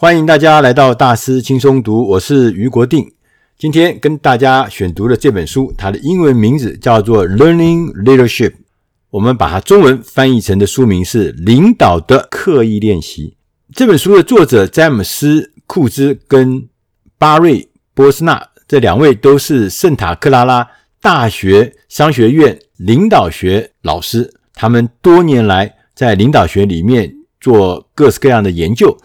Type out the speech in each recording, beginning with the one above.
欢迎大家来到大师轻松读，我是余国定。今天跟大家选读的这本书，它的英文名字叫做《Learning Leadership》，我们把它中文翻译成的书名是《领导的刻意练习》。这本书的作者詹姆斯·库兹跟巴瑞·波斯纳这两位都是圣塔克拉拉大学商学院领导学老师，他们多年来在领导学里面做各式各样的研究。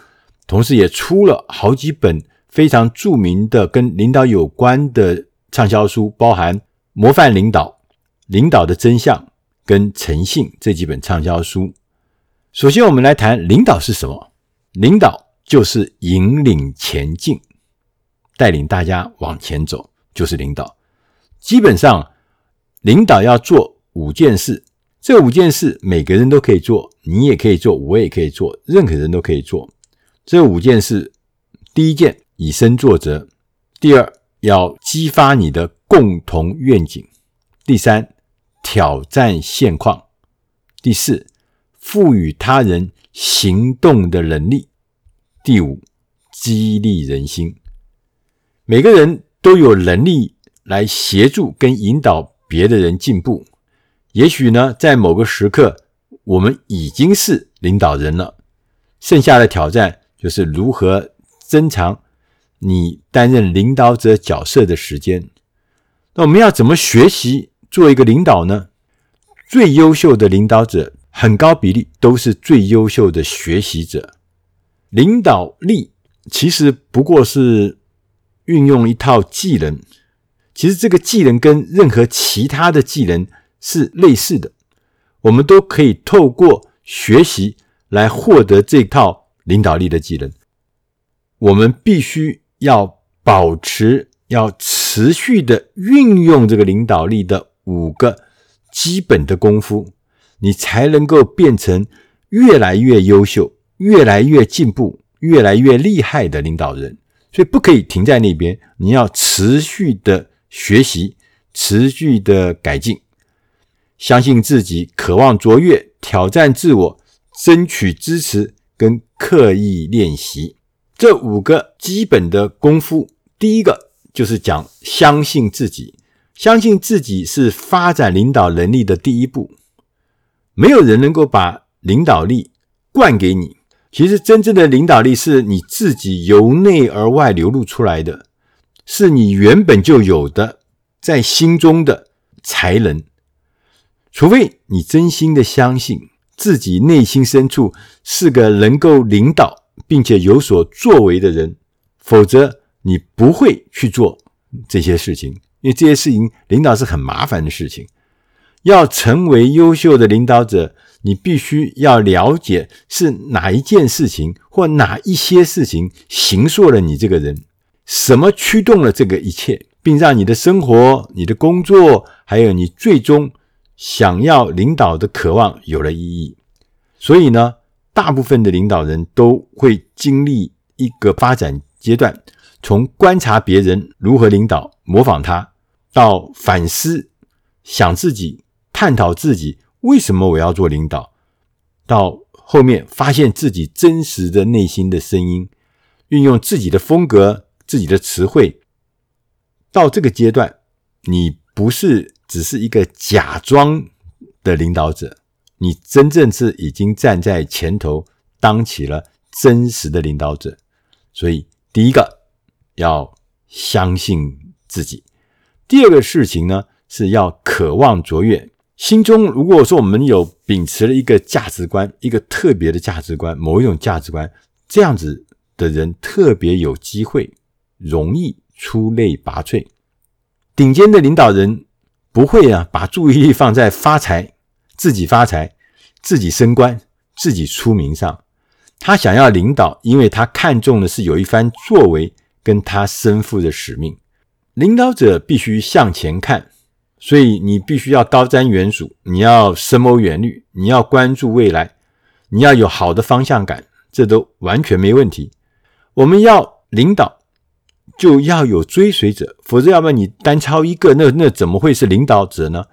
同时也出了好几本非常著名的跟领导有关的畅销书，包含《模范领导》《领导的真相》跟《诚信》这几本畅销书。首先，我们来谈领导是什么？领导就是引领前进，带领大家往前走，就是领导。基本上，领导要做五件事，这五件事每个人都可以做，你也可以做，我也可以做，任何人都可以做。这五件事：第一件，以身作则；第二，要激发你的共同愿景；第三，挑战现况；第四，赋予他人行动的能力；第五，激励人心。每个人都有能力来协助跟引导别的人进步。也许呢，在某个时刻，我们已经是领导人了，剩下的挑战。就是如何增长你担任领导者角色的时间。那我们要怎么学习做一个领导呢？最优秀的领导者，很高比例都是最优秀的学习者。领导力其实不过是运用一套技能，其实这个技能跟任何其他的技能是类似的，我们都可以透过学习来获得这套。领导力的技能，我们必须要保持、要持续的运用这个领导力的五个基本的功夫，你才能够变成越来越优秀、越来越进步、越来越厉害的领导人。所以不可以停在那边，你要持续的学习、持续的改进，相信自己，渴望卓越，挑战自我，争取支持。跟刻意练习这五个基本的功夫，第一个就是讲相信自己。相信自己是发展领导能力的第一步。没有人能够把领导力灌给你。其实真正的领导力是你自己由内而外流露出来的，是你原本就有的在心中的才能。除非你真心的相信。自己内心深处是个能够领导并且有所作为的人，否则你不会去做这些事情，因为这些事情领导是很麻烦的事情。要成为优秀的领导者，你必须要了解是哪一件事情或哪一些事情形塑了你这个人，什么驱动了这个一切，并让你的生活、你的工作，还有你最终。想要领导的渴望有了意义，所以呢，大部分的领导人都会经历一个发展阶段，从观察别人如何领导，模仿他，到反思、想自己、探讨自己为什么我要做领导，到后面发现自己真实的内心的声音，运用自己的风格、自己的词汇。到这个阶段，你不是。只是一个假装的领导者，你真正是已经站在前头，当起了真实的领导者。所以，第一个要相信自己；第二个事情呢，是要渴望卓越。心中如果说我们有秉持了一个价值观，一个特别的价值观，某一种价值观，这样子的人特别有机会，容易出类拔萃。顶尖的领导人。不会啊，把注意力放在发财、自己发财、自己升官、自己出名上。他想要领导，因为他看重的是有一番作为，跟他身负的使命。领导者必须向前看，所以你必须要高瞻远瞩，你要深谋远虑，你要关注未来，你要有好的方向感，这都完全没问题。我们要领导。就要有追随者，否则要不然你单操一个，那那怎么会是领导者呢？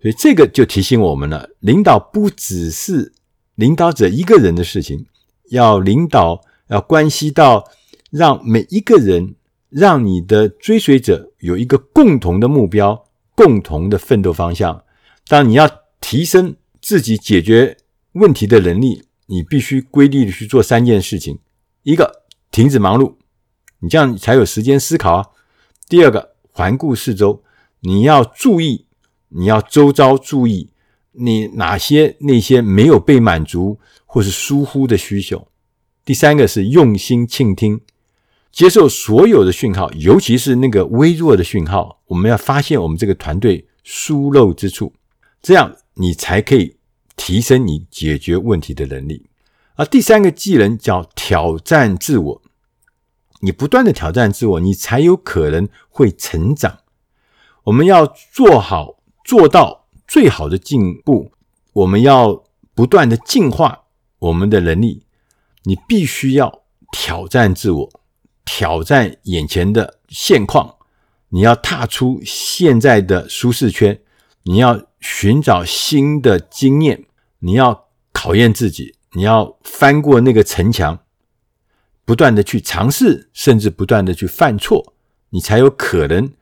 所以这个就提醒我们了：领导不只是领导者一个人的事情，要领导要关系到让每一个人，让你的追随者有一个共同的目标、共同的奋斗方向。当你要提升自己解决问题的能力，你必须规律的去做三件事情：一个，停止忙碌，你这样才有时间思考啊；第二个，环顾四周，你要注意，你要周遭注意。你哪些那些没有被满足或是疏忽的需求？第三个是用心倾听，接受所有的讯号，尤其是那个微弱的讯号。我们要发现我们这个团队疏漏之处，这样你才可以提升你解决问题的能力。而第三个技能叫挑战自我，你不断的挑战自我，你才有可能会成长。我们要做好做到。最好的进步，我们要不断的进化我们的能力。你必须要挑战自我，挑战眼前的现况。你要踏出现在的舒适圈，你要寻找新的经验，你要考验自己，你要翻过那个城墙，不断的去尝试，甚至不断的去犯错，你才有可能。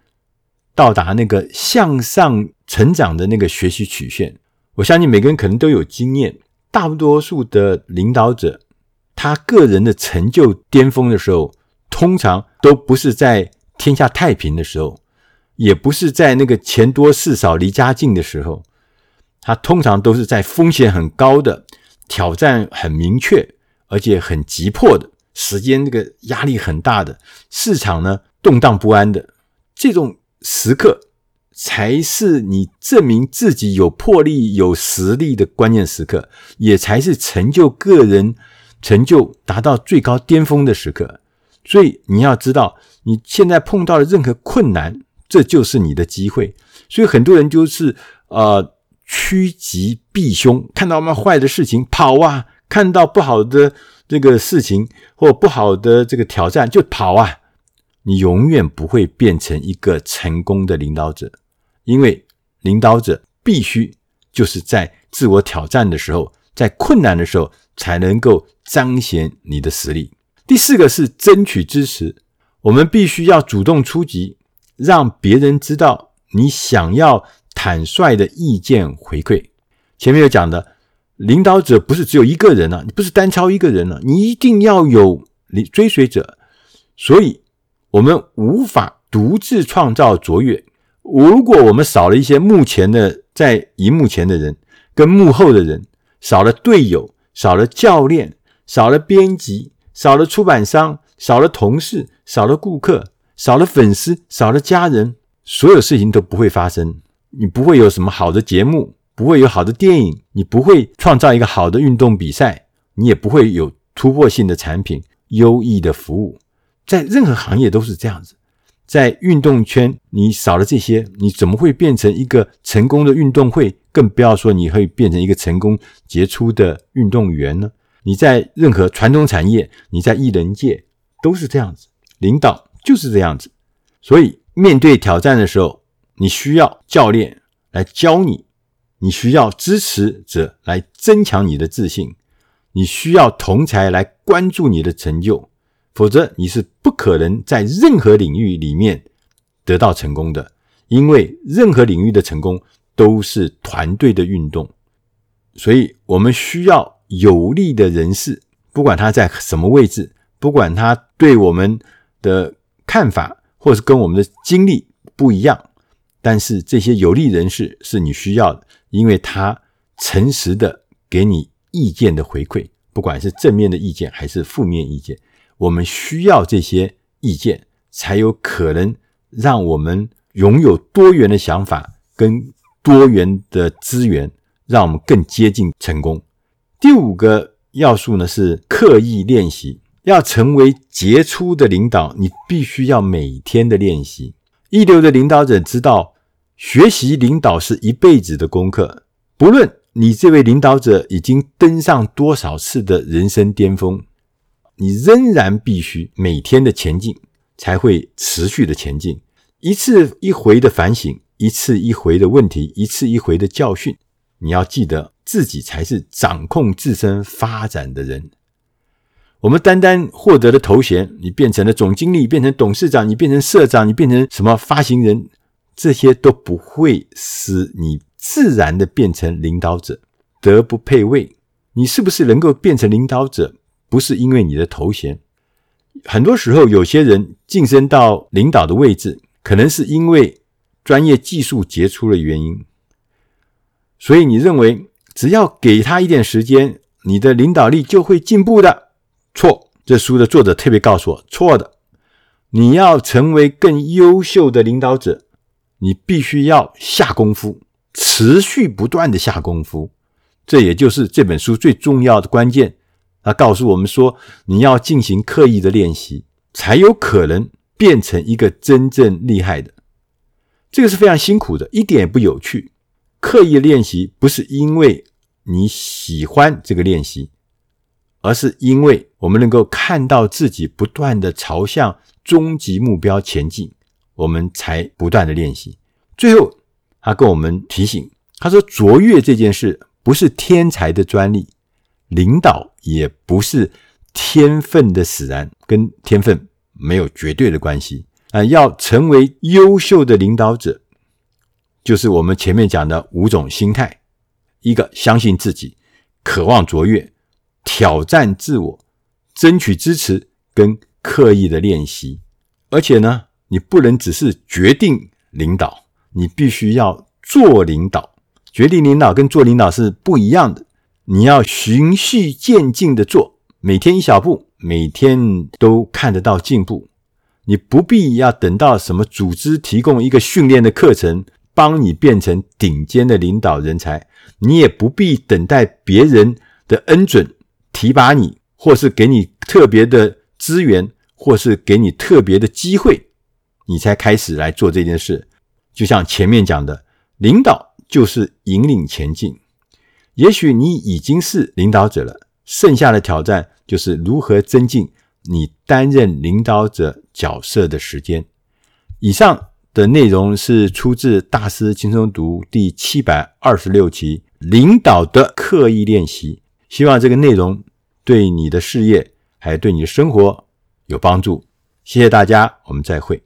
到达那个向上成长的那个学习曲线，我相信每个人可能都有经验。大多数的领导者，他个人的成就巅峰的时候，通常都不是在天下太平的时候，也不是在那个钱多事少离家近的时候，他通常都是在风险很高的、挑战很明确而且很急迫的时间，这个压力很大的市场呢，动荡不安的这种。时刻才是你证明自己有魄力、有实力的关键时刻，也才是成就个人成就达到最高巅峰的时刻。所以你要知道，你现在碰到的任何困难，这就是你的机会。所以很多人就是呃趋吉避凶，看到嘛坏的事情跑啊，看到不好的这个事情或不好的这个挑战就跑啊。你永远不会变成一个成功的领导者，因为领导者必须就是在自我挑战的时候，在困难的时候才能够彰显你的实力。第四个是争取支持，我们必须要主动出击，让别人知道你想要坦率的意见回馈。前面有讲的，领导者不是只有一个人啊，你不是单挑一个人啊，你一定要有你追随者，所以。我们无法独自创造卓越。如果我们少了一些目前的在荧幕前的人，跟幕后的人，少了队友，少了教练，少了编辑，少了出版商，少了同事，少了顾客，少了粉丝，少了家人，所有事情都不会发生。你不会有什么好的节目，不会有好的电影，你不会创造一个好的运动比赛，你也不会有突破性的产品、优异的服务。在任何行业都是这样子，在运动圈，你少了这些，你怎么会变成一个成功的运动会？更不要说你会变成一个成功杰出的运动员呢？你在任何传统产业，你在艺人界都是这样子，领导就是这样子。所以面对挑战的时候，你需要教练来教你，你需要支持者来增强你的自信，你需要同才来关注你的成就。否则你是不可能在任何领域里面得到成功的，因为任何领域的成功都是团队的运动。所以我们需要有力的人士，不管他在什么位置，不管他对我们的看法或是跟我们的经历不一样，但是这些有力人士是你需要的，因为他诚实的给你意见的回馈，不管是正面的意见还是负面意见。我们需要这些意见，才有可能让我们拥有多元的想法跟多元的资源，让我们更接近成功。第五个要素呢，是刻意练习。要成为杰出的领导，你必须要每天的练习。一流的领导者知道，学习领导是一辈子的功课。不论你这位领导者已经登上多少次的人生巅峰。你仍然必须每天的前进，才会持续的前进。一次一回的反省，一次一回的问题，一次一回的教训。你要记得，自己才是掌控自身发展的人。我们单单获得了头衔，你变成了总经理，变成董事长，你变成社长，你变成什么发行人，这些都不会使你自然的变成领导者。德不配位，你是不是能够变成领导者，不是因为你的头衔。很多时候，有些人晋升到领导的位置，可能是因为专业技术杰出的原因。所以你认为只要给他一点时间，你的领导力就会进步的？错！这书的作者特别告诉我，错的。你要成为更优秀的领导者，你必须要下功夫，持续不断的下功夫。这也就是这本书最重要的关键。他告诉我们说，你要进行刻意的练习，才有可能变成一个真正厉害的。这个是非常辛苦的，一点也不有趣。刻意练习不是因为你喜欢这个练习，而是因为我们能够看到自己不断的朝向终极目标前进，我们才不断的练习。最后，他跟我们提醒，他说：“卓越这件事不是天才的专利，领导也不是天分的使然，跟天分没有绝对的关系。啊，要成为优秀的领导者。”就是我们前面讲的五种心态：一个相信自己，渴望卓越，挑战自我，争取支持，跟刻意的练习。而且呢，你不能只是决定领导，你必须要做领导。决定领导跟做领导是不一样的。你要循序渐进的做，每天一小步，每天都看得到进步。你不必要等到什么组织提供一个训练的课程。帮你变成顶尖的领导人才，你也不必等待别人的恩准提拔你，或是给你特别的资源，或是给你特别的机会，你才开始来做这件事。就像前面讲的，领导就是引领前进。也许你已经是领导者了，剩下的挑战就是如何增进你担任领导者角色的时间。以上。的内容是出自《大师轻松读》第七百二十六期《领导的刻意练习》，希望这个内容对你的事业还对你的生活有帮助。谢谢大家，我们再会。